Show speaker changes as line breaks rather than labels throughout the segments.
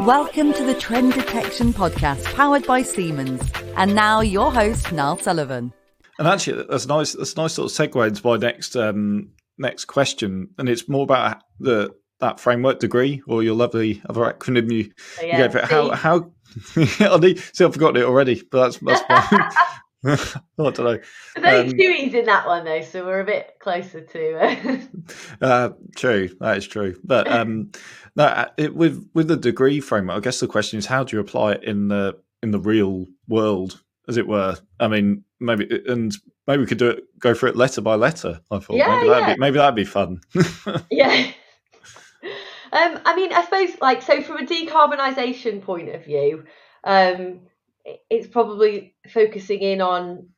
Welcome to the Trend Detection Podcast, powered by Siemens. And now your host, Niall Sullivan.
And actually, that's nice. That's a nice sort of segue into my next um, next question, and it's more about the that framework degree or your lovely other acronym you,
Oh, yeah,
you gave it. How how I need, see I've forgotten it already, but that's that's fine. I don't know.
There's
Um,
two E's in that one though, so we're a bit closer to. Uh,
Uh, true, that is true. But um, no, uh, it, with with the degree framework, I guess the question is how do you apply it in the in the real world, as it were? I mean, maybe and maybe we could do it, go for it letter by letter. I thought
Yeah,
maybe that'd
yeah.
be maybe that'd be fun.
yeah. Um, I mean, I suppose like so from a decarbonisation point of view, um, it's probably focusing in on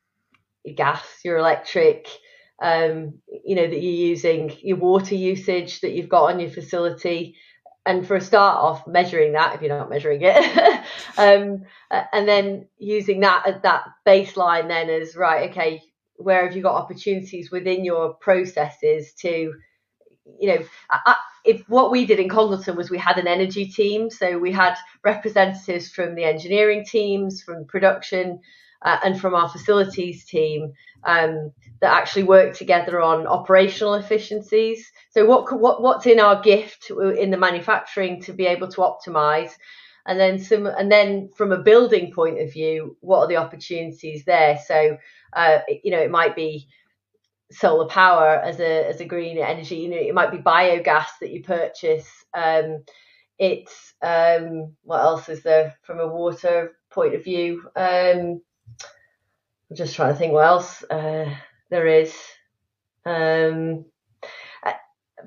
your gas, your electric, um, you know, that you're using, your water usage that you've got on your facility. And for a start off, measuring that if you're not measuring it, um, and then using that as that baseline, then as right, okay, where have you got opportunities within your processes to you know, I, if what we did in Congleton was we had an energy team, so we had representatives from the engineering teams, from production, uh, and from our facilities team um, that actually worked together on operational efficiencies. So what what what's in our gift in the manufacturing to be able to optimize, and then some, and then from a building point of view, what are the opportunities there? So uh, you know, it might be solar power as a as a green energy. You know, it might be biogas that you purchase. Um, it's um, what else is there from a water point of view? Um, I'm just trying to think what else uh, there is. Um,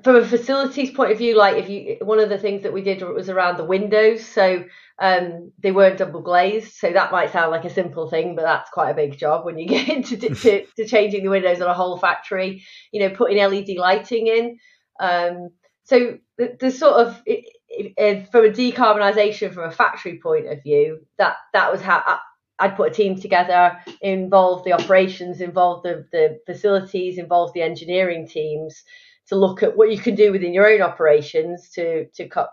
from a facilities point of view, like if you one of the things that we did was around the windows, so um, they weren't double glazed. So that might sound like a simple thing, but that's quite a big job when you get into to, to changing the windows on a whole factory. You know, putting LED lighting in. Um, so the, the sort of it, it, from a decarbonisation from a factory point of view, that that was how I, I'd put a team together, involve the operations, involve the the facilities, involve the engineering teams to look at what you can do within your own operations to to cut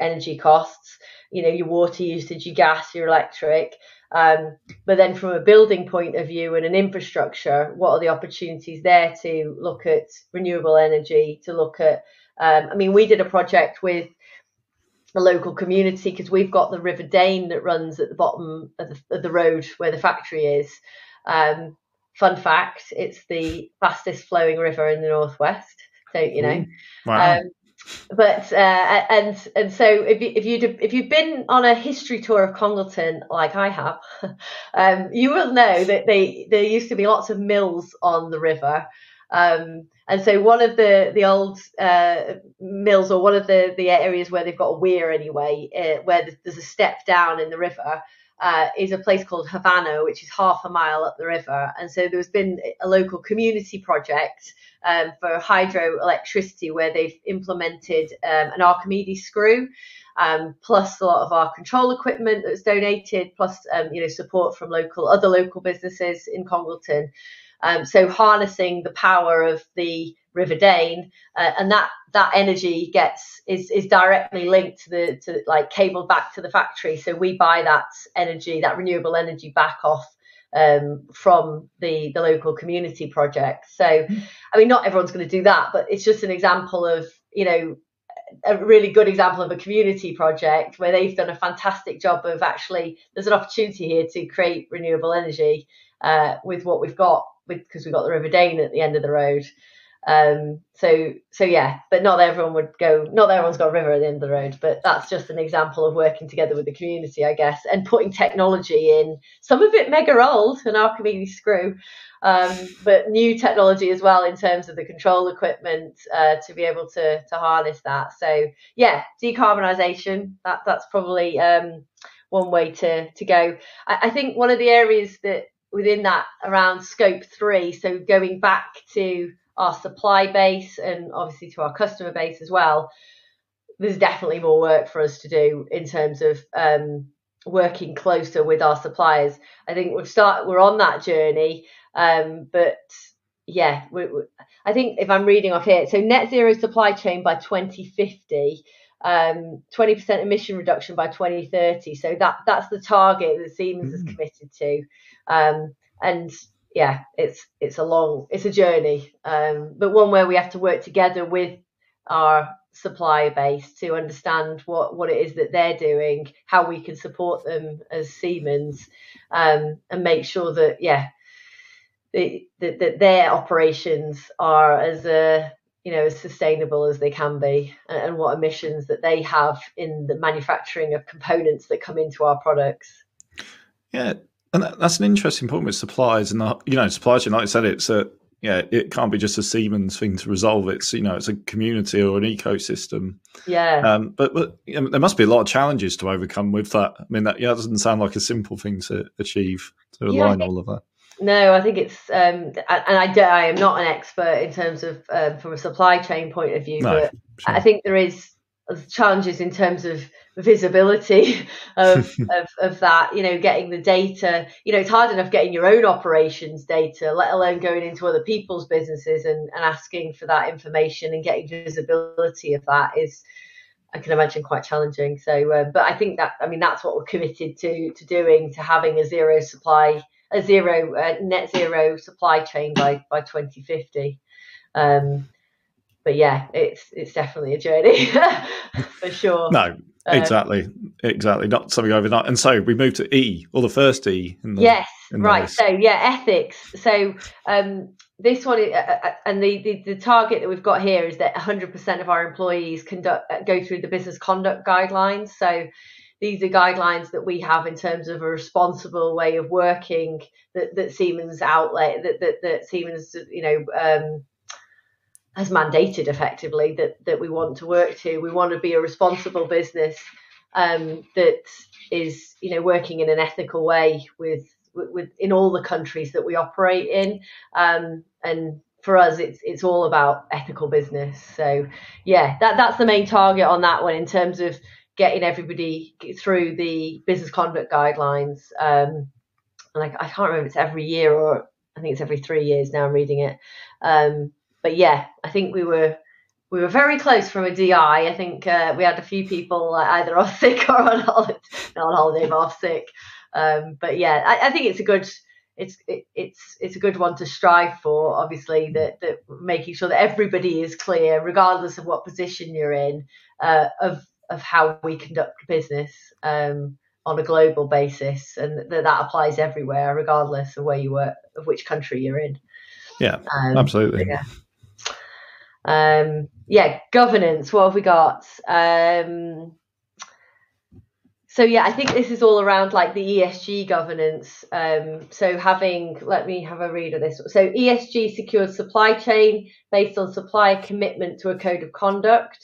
energy costs. You know, your water usage, your gas, your electric. Um, but then from a building point of view and an infrastructure, what are the opportunities there to look at renewable energy, to look at um, I mean, we did a project with a local community because we've got the River Dane that runs at the bottom of the, of the road where the factory is. Um, fun fact: it's the fastest flowing river in the northwest. Don't you know?
wow.
Um, but uh, and and so if you if you if you've been on a history tour of Congleton like I have, um, you will know that they there used to be lots of mills on the river. Um, and so one of the the old uh, mills, or one of the the areas where they've got a weir anyway, uh, where there's a step down in the river, uh, is a place called Havannah, which is half a mile up the river. And so there's been a local community project um, for hydroelectricity where they've implemented um, an Archimedes screw. Um, plus a lot of our control equipment that's donated, plus um, you know support from local other local businesses in Congleton. Um, so harnessing the power of the River Dane, uh, and that that energy gets is is directly linked to the to like cabled back to the factory. So we buy that energy, that renewable energy back off um, from the the local community project. So I mean, not everyone's going to do that, but it's just an example of you know a really good example of a community project where they've done a fantastic job of actually there's an opportunity here to create renewable energy uh, with what we've got because we've got the River Dane at the end of the road. Um, so so yeah, but not everyone would go. Not everyone's got a river at the end of the road, but that's just an example of working together with the community, I guess, and putting technology in. Some of it mega old, an Archimedes screw, um, but new technology as well in terms of the control equipment uh, to be able to to harness that. So yeah, decarbonisation. That that's probably um, one way to to go. I, I think one of the areas that within that around scope three, so going back to our supply base and obviously to our customer base as well, there's definitely more work for us to do in terms of um, working closer with our suppliers. I think we've start we're on that journey, um, but yeah, we, we, I think if I'm reading off here, so net zero supply chain by 2050. Um, 20% emission reduction by 2030. So that that's the target that Siemens mm. is committed to. Um, and yeah, it's it's a long, it's a journey, um, but one where we have to work together with our supplier base to understand what what it is that they're doing, how we can support them as Siemens, um, and make sure that yeah, that, that their operations are as uh, you know as sustainable as they can be, and, and what emissions that they have in the manufacturing of components that come into our products.
Yeah, and that's an interesting point with suppliers, and the, you know, supply chain. Like I said, it's a yeah, it can't be just a Siemens thing to resolve. It's you know, it's a community or an ecosystem.
Yeah.
Um, but but you know, there must be a lot of challenges to overcome with that. I mean, that yeah, doesn't sound like a simple thing to achieve to align yeah, all of that.
No, I think it's um, and I, I am not an expert in terms of um, from a supply chain point of view, no, but sure. I think there is challenges in terms of visibility of, of, of that you know getting the data you know it's hard enough getting your own operations data let alone going into other people's businesses and, and asking for that information and getting visibility of that is I can imagine quite challenging. So, uh, but I think that I mean that's what we're committed to to doing to having a zero supply, a zero uh, net zero supply chain by by 2050. Um, but yeah, it's it's definitely a journey for sure.
No, um, exactly, exactly. Not something overnight. And so we move to E, or the first E.
The, yes, right. So yeah, ethics. So um, this one, uh, uh, uh, and the, the, the target that we've got here is that 100% of our employees conduct go through the business conduct guidelines. So these are guidelines that we have in terms of a responsible way of working that, that Siemens outlet that, that, that Siemens you know um, has mandated effectively that that we want to work to. We want to be a responsible business um, that is, you know, working in an ethical way with, with, in all the countries that we operate in. Um, and for us, it's it's all about ethical business. So yeah, that that's the main target on that one in terms of getting everybody through the business conduct guidelines. Um, and I, I can't remember if it's every year or I think it's every three years now. I'm reading it. Um, but yeah, I think we were we were very close from a DI. I think uh, we had a few people either off sick or on holiday, on holiday, off sick. Um, but yeah, I, I, think it's a good it's it, it's it's a good one to strive for. Obviously, that that making sure that everybody is clear, regardless of what position you're in, uh, of of how we conduct business um, on a global basis, and that that applies everywhere, regardless of where you work, of which country you're in.
Yeah, um, absolutely. Yeah.
Um, yeah, governance. What have we got? Um, so yeah, I think this is all around like the ESG governance. Um, so having, let me have a read of this. So ESG secures supply chain based on supplier commitment to a code of conduct.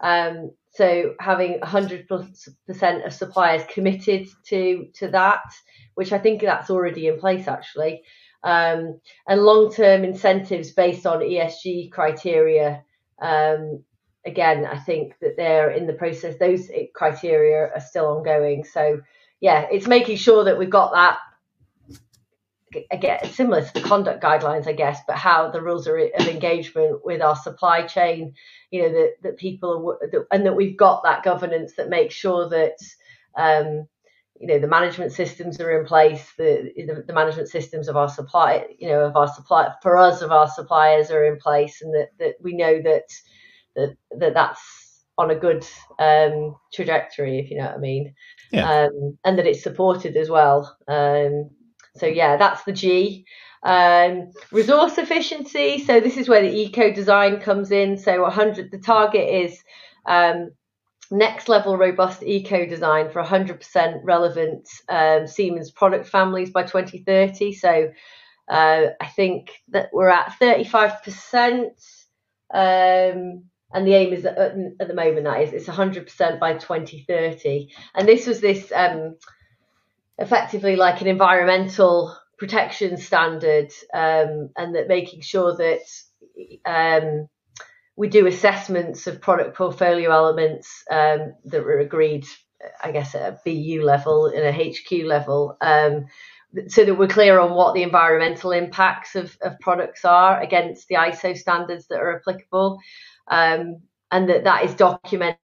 Um, so having 100% of suppliers committed to to that, which I think that's already in place actually um, and long-term incentives based on ESG criteria. Um, again, I think that they're in the process. Those criteria are still ongoing. So yeah, it's making sure that we've got that. Again, similar to the conduct guidelines, I guess, but how the rules are of engagement with our supply chain, you know, that, that people are, that, and that we've got that governance that makes sure that um, you know the management systems are in place the, the, the management systems of our supply you know of our supply for us of our suppliers are in place and that, that we know that that, that that's on a good um, trajectory if you know what i mean yeah. um, and that it's supported as well um, so yeah that's the g um, resource efficiency so this is where the eco design comes in so 100 the target is um, next level robust eco design for 100% relevant um, Siemens product families by 2030. So uh, I think that we're at 35%. Um, and the aim is at, at, the moment that is it's 100% by 2030. And this was this um, effectively like an environmental protection standard, um, and that making sure that um, we do assessments of product portfolio elements um, that were agreed, I guess, at a BU level and a HQ level, um, so that we're clear on what the environmental impacts of, of products are against the ISO standards that are applicable. Um, and that that is documented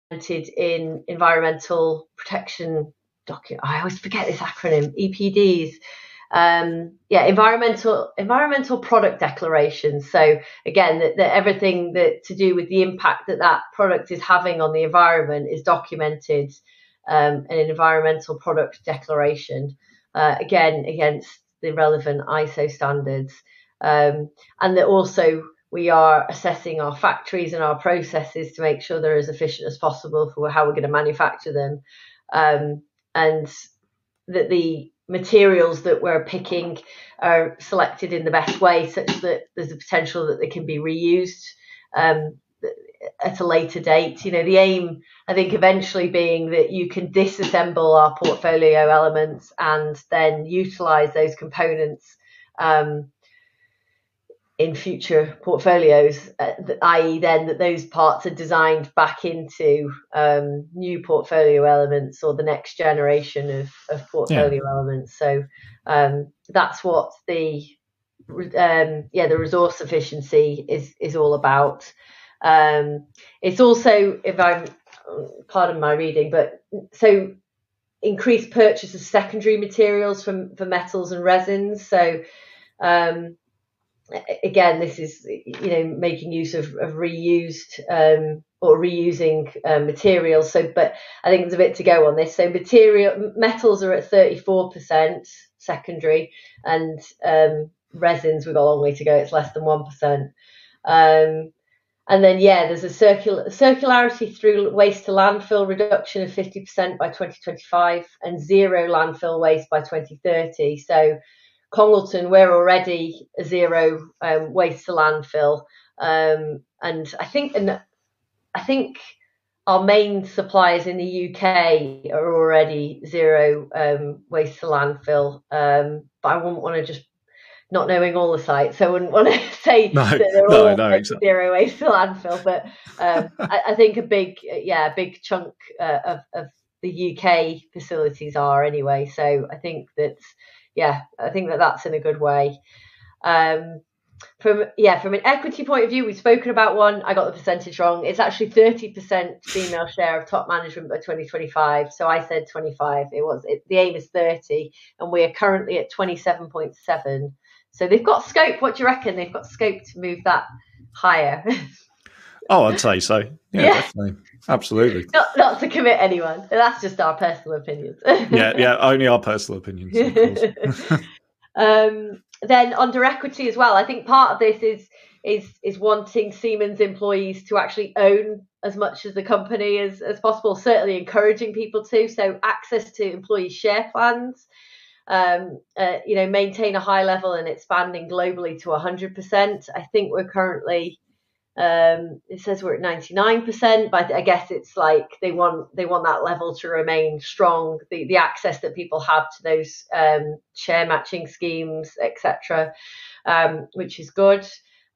in environmental protection document. I always forget this acronym, EPDs. Um, yeah, environmental environmental product declarations. So again, that, that everything that to do with the impact that that product is having on the environment is documented um, in an environmental product declaration. Uh, again, against the relevant ISO standards, um, and that also we are assessing our factories and our processes to make sure they're as efficient as possible for how we're going to manufacture them, um, and that the materials that we're picking are selected in the best way, such that there's a potential that they can be reused um, at a later date. You know, the aim, I think, eventually being that you can disassemble our portfolio elements and then utilize those components. Um, in future portfolios, uh, i.e., then that those parts are designed back into um, new portfolio elements or the next generation of, of portfolio yeah. elements. So um, that's what the um, yeah the resource efficiency is is all about. Um, it's also if I'm pardon my reading, but so increased purchase of secondary materials from for metals and resins. So um, again, this is you know making use of, of reused um, or reusing uh, materials. So, but I think there's a bit to go on this. So, material metals are at 34% secondary, and um, resins we've got a long way to go. It's less than one percent. Um, and then yeah, there's a circul- circularity through waste to landfill reduction of 50% by 2025 and zero landfill waste by 2030. So Congleton, we're already a zero um, waste to landfill, um, and I think and I think our main suppliers in the UK are already zero um, waste to landfill. Um, but I wouldn't want to just not knowing all the sites, I wouldn't want to say no, that they're no, all no, exactly. zero waste to landfill. But um, I, I, think a big, yeah, a big chunk uh, of, of the UK facilities are anyway. So I think that's yeah, I think that that's in a good way. Um, from yeah, from an equity point of view, we've spoken about one. I got the percentage wrong. It's actually thirty percent female share of top management by twenty twenty five. So I said twenty five. It was it, the aim is thirty, and we are currently at twenty seven point seven. So they've got scope. What do you reckon? They've got scope to move that higher.
oh, I'd say so. Yeah, yeah. definitely, absolutely.
Not, not to commit anyone. That's just our personal opinions.
yeah, yeah, only our personal opinions.
um, then under equity as well, I think part of this is is is wanting Siemens employees to actually own as much as the company as, as possible, certainly encouraging people to. So access to employee share plans, um, uh, you know, maintain a high level and expanding globally to 100%. I think we're currently um, it says we're at 99%, but I guess it's like they want they want that level to remain strong. The the access that people have to those um, share matching schemes, etc., um, which is good.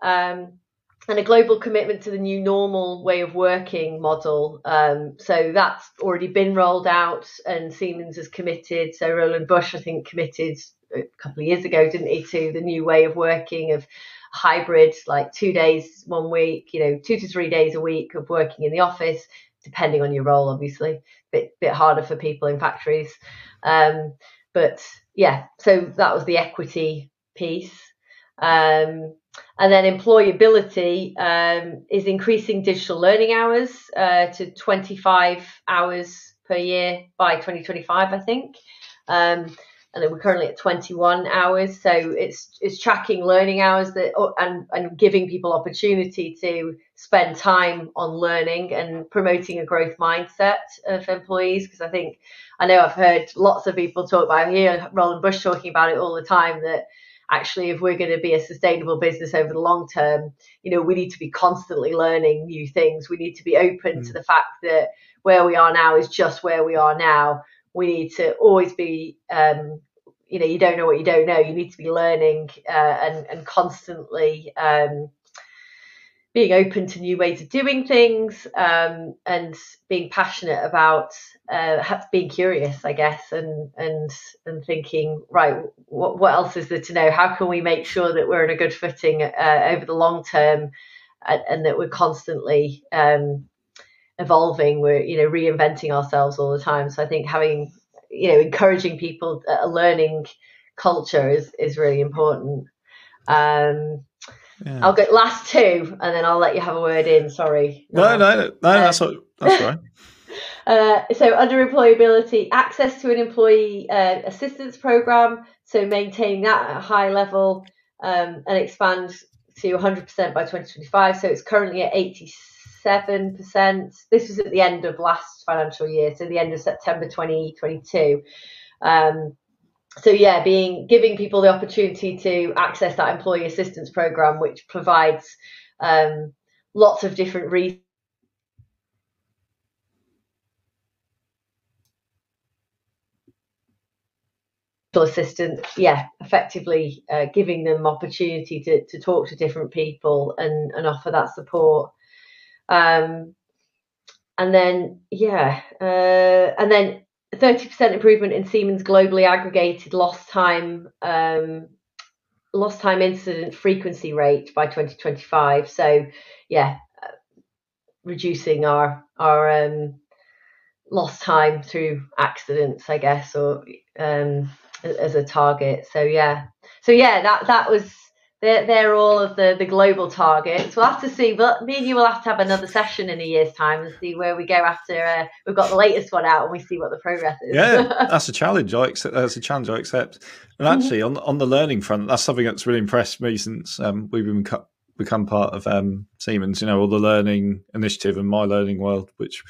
Um, and a global commitment to the new normal way of working model. Um, so that's already been rolled out, and Siemens has committed. So Roland Busch, I think, committed a couple of years ago, didn't he, to the new way of working of hybrid, like two days one week, you know, two to three days a week of working in the office, depending on your role, obviously. Bit bit harder for people in factories. Um, but yeah, so that was the equity piece. Um, and then employability um, is increasing digital learning hours uh, to 25 hours per year by 2025, I think. Um, and then we're currently at 21 hours. So it's it's tracking learning hours that oh, and and giving people opportunity to spend time on learning and promoting a growth mindset of employees. Because I think I know I've heard lots of people talk about. I hear Roland Busch talking about it all the time that actually if we're going to be a sustainable business over the long term you know we need to be constantly learning new things we need to be open mm. to the fact that where we are now is just where we are now we need to always be um, you know you don't know what you don't know. You need to be learning uh, and and constantly um, being open to new ways of doing things um, and being passionate about uh, being curious i guess and and and thinking right what, what else is there to know? How can we make sure that we're in a good footing uh, over the long term and, and that we're constantly um, evolving. We're you know reinventing ourselves all the time. So I think having you know encouraging people a learning culture is is really important. Um, yeah. I'll go last two, and then I'll let you have a word in. Sorry.
No, no, no, no that's what, that's right.
Uh, so under employability, access to an employee uh, assistance program, so maintain that at a high level um, and expand to 100% by 2025. So it's currently at 87%. This was at the end of last financial year, so the end of September 2022. Um, so yeah, being giving people the opportunity to access that employee assistance program, which provides um, lots of different reasons assistant yeah effectively uh, giving them opportunity to, to talk to different people and, and offer that support um, and then yeah uh, and then 30% improvement in Siemens globally aggregated lost time um, lost time incident frequency rate by 2025 so yeah uh, reducing our our um, lost time through accidents i guess or um, as a target. So yeah, so yeah, that that was they're, they're all of the, the global targets. We'll have to see, but me and you will have to have another session in a year's time and see where we go after uh, we've got the latest one out and we see what the progress is.
Yeah, that's a challenge. I accept. That's a challenge I accept. And mm-hmm. actually, on on the learning front, that's something that's really impressed me since um, we've been cut, become part of um, Siemens. You know, all the learning initiative and my learning world, which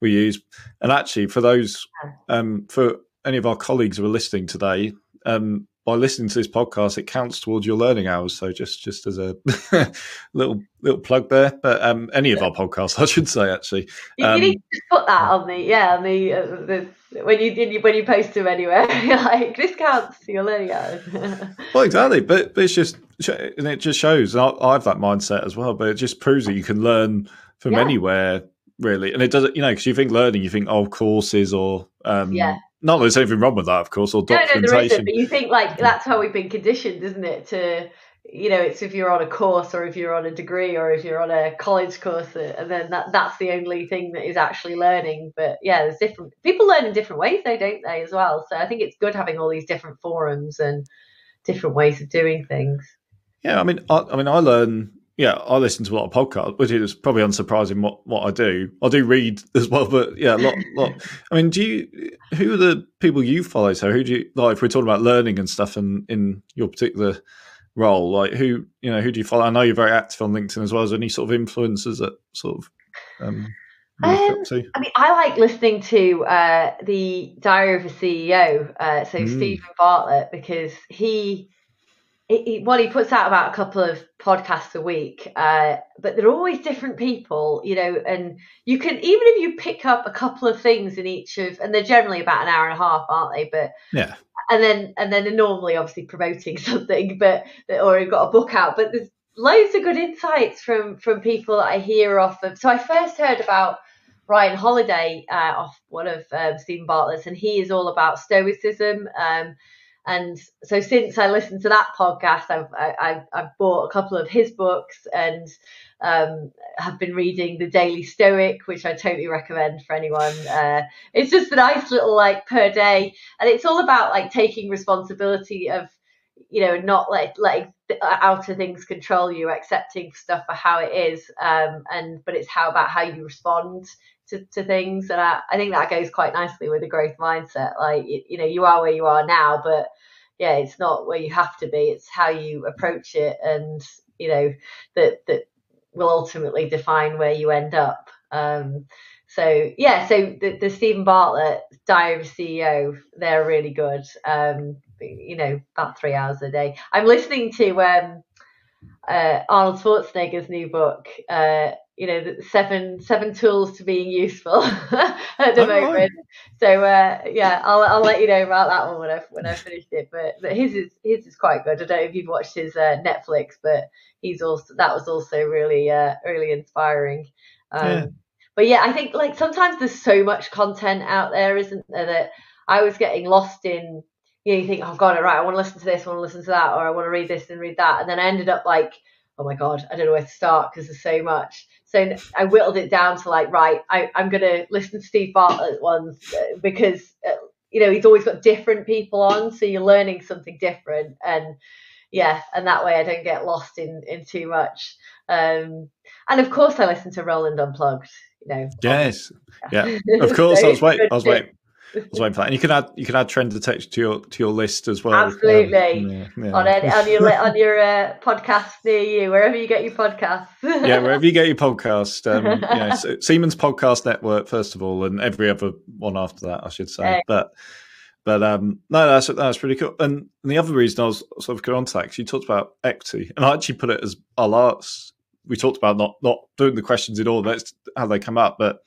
we use. And actually, for those um, for any of our colleagues who are listening today, um, by listening to this podcast, it counts towards your learning hours. So just just as a little little plug there, but um, any of our podcasts, I should say, actually.
Um, you need to put that on the yeah on the, uh, the when you when you post them anywhere, like this counts to your learning hours.
well, exactly, but, but it's just and it just shows. I, I have that mindset as well, but it just proves that you can learn from yeah. anywhere really, and it doesn't you know because you think learning, you think oh courses or um,
yeah
not that there's anything wrong with that, of course, or documentation. No, no, there isn't.
But you think like that's how we've been conditioned, isn't it? To you know, it's if you're on a course or if you're on a degree or if you're on a college course, uh, and then that that's the only thing that is actually learning. But yeah, there's different people learn in different ways, though, don't they, as well? So I think it's good having all these different forums and different ways of doing things.
Yeah, I mean, I, I mean, I learn yeah, I listen to a lot of podcasts, which is probably unsurprising what, what I do. I do read as well, but yeah, a lot, lot. I mean, do you? Who are the people you follow? So, who do you like? If we're talking about learning and stuff, and in, your particular role, like who you know, who do you follow? I know you're very active on LinkedIn as well. Is there any sort of influencers that sort of? Um,
um, I mean, I like listening to uh, the Diary of a CEO, uh, so mm. Steven Bartlett, because he he, well, he puts out about a couple of podcasts a week, uh, but they're always different people, you know. And you can even if you pick up a couple of things in each of, and they're generally about an hour and a half, aren't they? But
yeah,
and then and then they're normally obviously promoting something, but or you've got a book out. But there's loads of good insights from from people that I hear off of. So I first heard about Ryan Holiday uh, off one of um, Steven Bartlett's, and he is all about Stoicism. Um, and so since I listened to that podcast, I've I, have bought a couple of his books and um, have been reading the Daily Stoic, which I totally recommend for anyone. Uh, it's just a nice little like per day, and it's all about like taking responsibility of you know not like letting outer things control you, accepting stuff for how it is, um, and but it's how about how you respond to, to things. And I, I think that goes quite nicely with a growth mindset. Like you, you know you are where you are now but yeah it's not where you have to be. It's how you approach it and you know that that will ultimately define where you end up. Um, so yeah so the, the Steven Bartlett Diary CEO they're really good. Um, you know about three hours a day. I'm listening to um, uh, Arnold Schwarzenegger's new book uh, you know the seven seven tools to being useful at the moment. Right. So uh, yeah, I'll I'll let you know about that one when I when I finished it. But but his is his is quite good. I don't know if you've watched his uh, Netflix, but he's also that was also really uh, really inspiring. Um, yeah. But yeah, I think like sometimes there's so much content out there, isn't there? That I was getting lost in. You know, you think, oh god, right, I want to listen to this, I want to listen to that, or I want to read this and read that, and then I ended up like, oh my god, I don't know where to start because there's so much. So I whittled it down to like, right, I, I'm going to listen to Steve Bartlett ones uh, because, uh, you know, he's always got different people on. So you're learning something different. And yeah, and that way I don't get lost in, in too much. Um, and of course I listen to Roland Unplugged, you know.
Yes. Yeah. Of course. I was waiting. I was waiting. I was waiting for that. And you can add you can add trend detection to your to your list as well.
Absolutely. Um, yeah, yeah. On, any, on your on your uh, podcast near you, wherever you get your podcasts.
yeah, wherever you get your podcast. Um, yeah, so Siemens Podcast Network first of all, and every other one after that, I should say. But but um, no, that's that's pretty cool. And, and the other reason I was sort of going on to that, you talked about equity, and I actually put it as our last. We talked about not not doing the questions in order. That's how they come up, but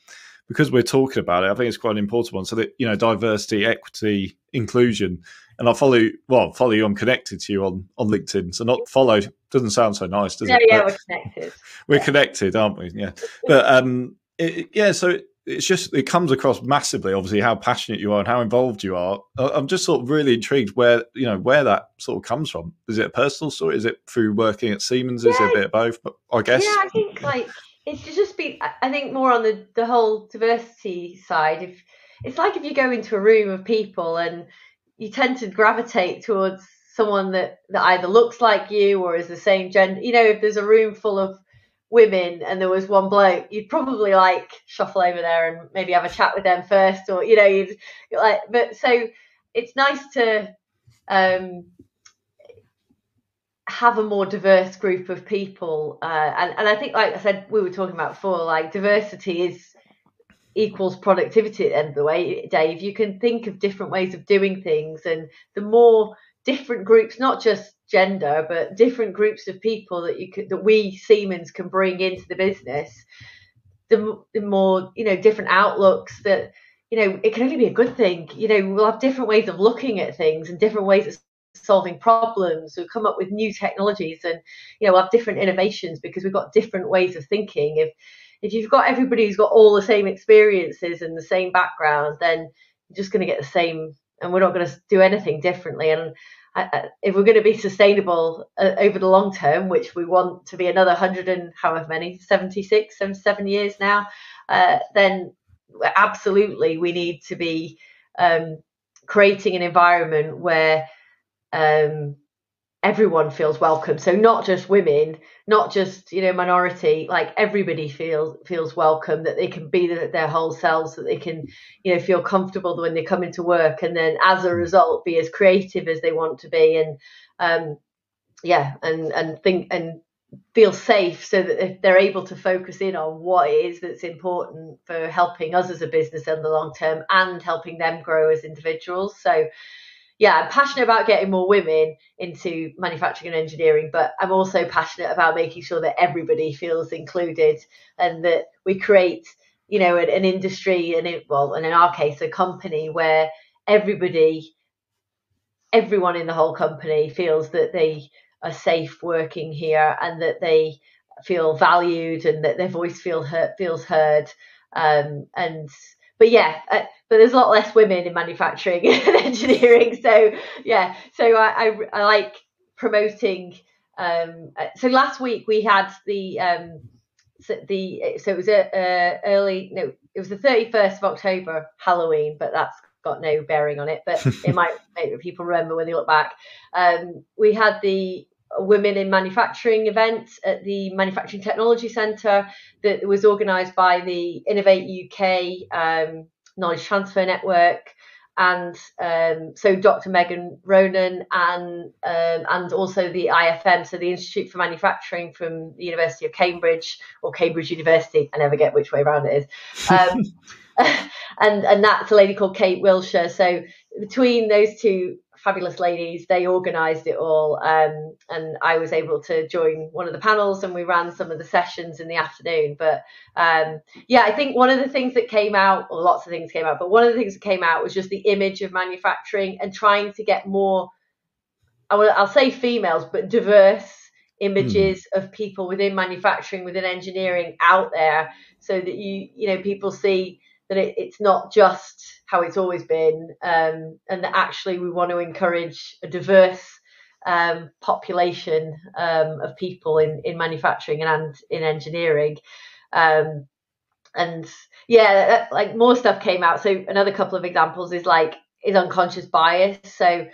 because we're talking about it, I think it's quite an important one. So that you know, diversity, equity, inclusion, and I follow well, follow you. I'm connected to you on on LinkedIn. So not follow doesn't sound so nice, does
yeah,
it?
Yeah, yeah, we're connected.
We're yeah. connected, aren't we? Yeah, but um, it, yeah. So it's just it comes across massively, obviously, how passionate you are and how involved you are. I'm just sort of really intrigued where you know where that sort of comes from. Is it a personal story? Is it through working at Siemens? Is it a bit of both? But I guess.
Yeah, I think like it's just be I think more on the the whole diversity side. If it's like if you go into a room of people and you tend to gravitate towards someone that that either looks like you or is the same gender. You know, if there's a room full of women and there was one bloke, you'd probably like shuffle over there and maybe have a chat with them first, or you know, you'd like. But so it's nice to um, have a more diverse group of people uh, and, and i think like i said we were talking about before like diversity is equals productivity at the end of the way dave. You can think of different ways of doing things and the more different groups not just gender but different groups of people that you could that we siemens can bring into the business the, the more you know different outlooks that you know it can only be a good thing. You know we'll have different ways of looking at things and different ways of solving problems we come up with new technologies and you know have different innovations because we've got different ways of thinking. If if you've got everybody who's got all the same experiences and the same background then you're just going to get the same and we're not going to do anything differently. And if we're going to be sustainable uh, over the long term, which we want to be another 100 and however many, 76, 77 years now, uh, then absolutely we need to be um, creating an environment where um, everyone feels welcome. So not just women, not just you know minority, like everybody feels feels welcome that they can be the, their whole selves, that they can you know feel comfortable when they come into work, and then as a result be as creative as they want to be, and um, yeah, and and think and feel safe so that they're able to focus in on what it is that's important for helping us as a business in the long term and helping them grow as individuals so yeah, I'm passionate about getting more women into manufacturing and engineering, but I'm also passionate about making sure that everybody feels included and that we create, you know, an, an industry and it, well, and in our case, a company where everybody, everyone in the whole company feels that they are safe working here and that they feel valued and that their voice feel heard, feels heard. Um, and but yeah, uh, but there's a lot less women in manufacturing and engineering. So yeah, so I, I, I like promoting. Um, uh, so last week we had the um, so the so it was a, a early no it was the 31st of October Halloween, but that's got no bearing on it. But it might make people remember when they look back. Um, we had the Women in Manufacturing event at the Manufacturing Technology Centre that was organised by the Innovate UK um, Knowledge Transfer Network. And um, so Dr. Megan Ronan and um, and also the IFM, so the Institute for Manufacturing from the University of Cambridge or Cambridge University. I never get which way around it is. Um, and and that's a lady called Kate Wilshire. So between those two fabulous ladies. They organised it all, um, and I was able to join one of the panels, and we ran some of the sessions in the afternoon. But um, yeah, I think one of the things that came out, or lots of things came out, but one of the things that came out was just the image of manufacturing and trying to get more. I will, I'll say females, but diverse images mm. of people within manufacturing, within engineering out there, so that you you know people see that it, it's not just how it's always been, um, and that actually we want to encourage a diverse um, population um, of people in, in manufacturing and in engineering. Um, and yeah, like more stuff came out. So another couple of examples is like is unconscious bias. So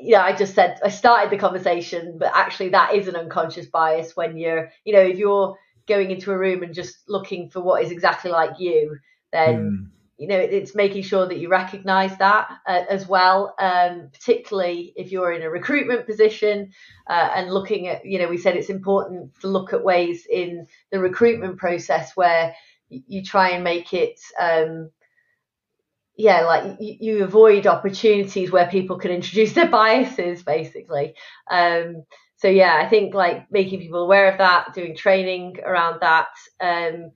yeah, I just said I started the conversation, but actually that is an unconscious bias when you're, you know, if you're going into a room and just looking for what is exactly like you, then mm. you know it's making sure that you recognise that uh, as well. Um, particularly if you're in a recruitment position uh, and looking at, you know, we said it's important to look at ways in the recruitment process where you try and make it um, yeah like you, you, avoid opportunities where people can introduce their biases basically um, so yeah i think like making people aware of that doing training around that um,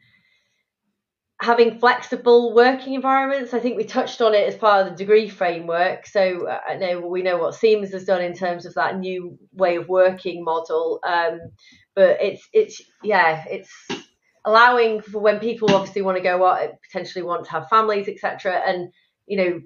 having flexible working environments i think we touched on it as part of the degree framework so uh, i know we know what siemens has done in terms of that new way of working model um, but it's it's yeah it's allowing for when people obviously want to go out, potentially want to have families, etc., and you know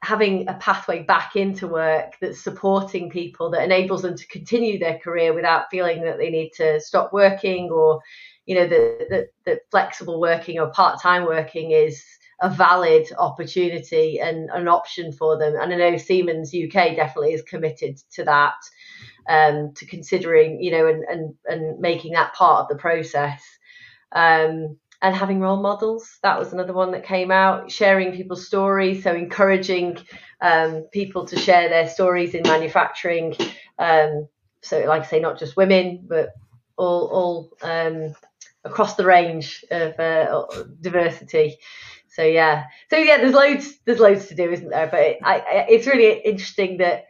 having a pathway back into work that's supporting people that enables them to continue their career without feeling that they need to stop working or you know that that flexible working or part-time working is a valid opportunity and an option for them and i know siemens uk definitely is committed to that um, to considering you know and, and and making that part of the process um, and having role models. That was another one that came out. Sharing people's stories, so encouraging um, people to share their stories in manufacturing. Um, so, like I say, not just women, but all all um, across the range of uh, diversity. So yeah, so yeah, there's loads there's loads to do, isn't there? But it, I, it's really interesting that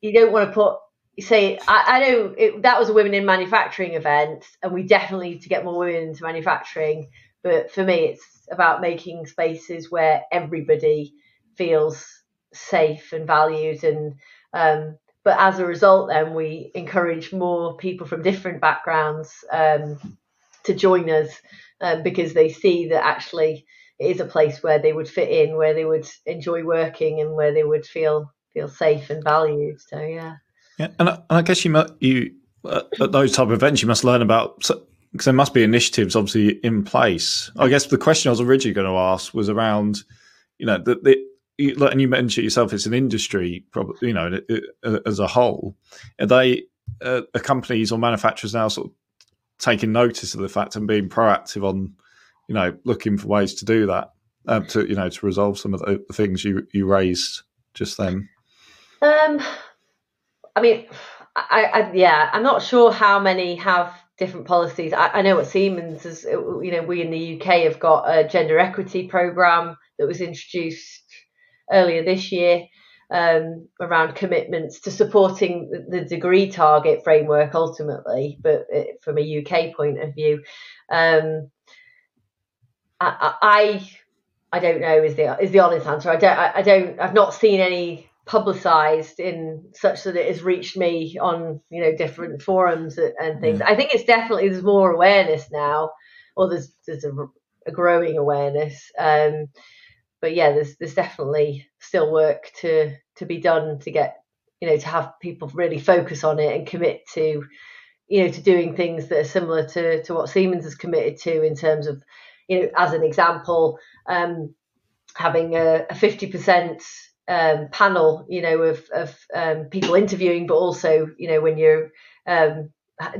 you don't want to put say I, I know it, that was a women in manufacturing event and we definitely need to get more women into manufacturing but for me it's about making spaces where everybody feels safe and valued and um, but as a result then we encourage more people from different backgrounds um, to join us um, because they see that actually it is a place where they would fit in where they would enjoy working and where they would feel feel safe and valued so yeah
yeah, and I, and I guess you you uh, at those type of events you must learn about because there must be initiatives obviously in place. I guess the question I was originally going to ask was around, you know, the, the and you mentioned yourself, it's an industry, probably, you know, as a whole. Are they uh, are companies or manufacturers now sort of taking notice of the fact and being proactive on, you know, looking for ways to do that, uh, to you know, to resolve some of the, the things you you raised just then?
Um, I mean, I, I, yeah, I'm not sure how many have different policies. I, I know what Siemens is. You know, we in the UK have got a gender equity program that was introduced earlier this year um, around commitments to supporting the, the, degree target framework ultimately, but it, from a UK point of view, um, I, I I don't know is the is the honest answer. I don't I, I don't I've not seen any publicized in such that it has reached me on you know different forums and things. I think it's definitely there's more awareness now, or there's there's a, a growing awareness. Um, but yeah, there's there's definitely still work to to be done to get you know to have people really focus on it and commit to you know to doing things that are similar to to what Siemens has committed to in terms of you know as an example um, having a, a 50% um, panel, you know, of, of um, people interviewing, but also, you know, when you're um,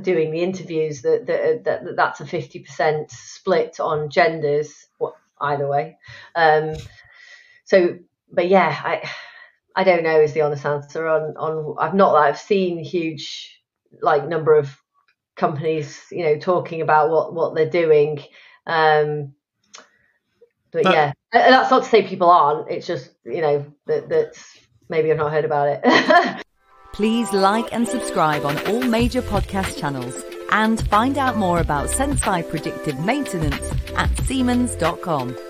doing the interviews, that, that, that that's a fifty percent split on genders. Well, either way. Um, so, but yeah, I I don't know is the honest answer on on. I've not I've seen huge like number of companies, you know, talking about what what they're doing. Um, but uh, yeah, and that's not to say people aren't. It's just you know that that's maybe I've not heard about it.
Please like and subscribe on all major podcast channels and find out more about Senseye predictive maintenance at Siemens.com.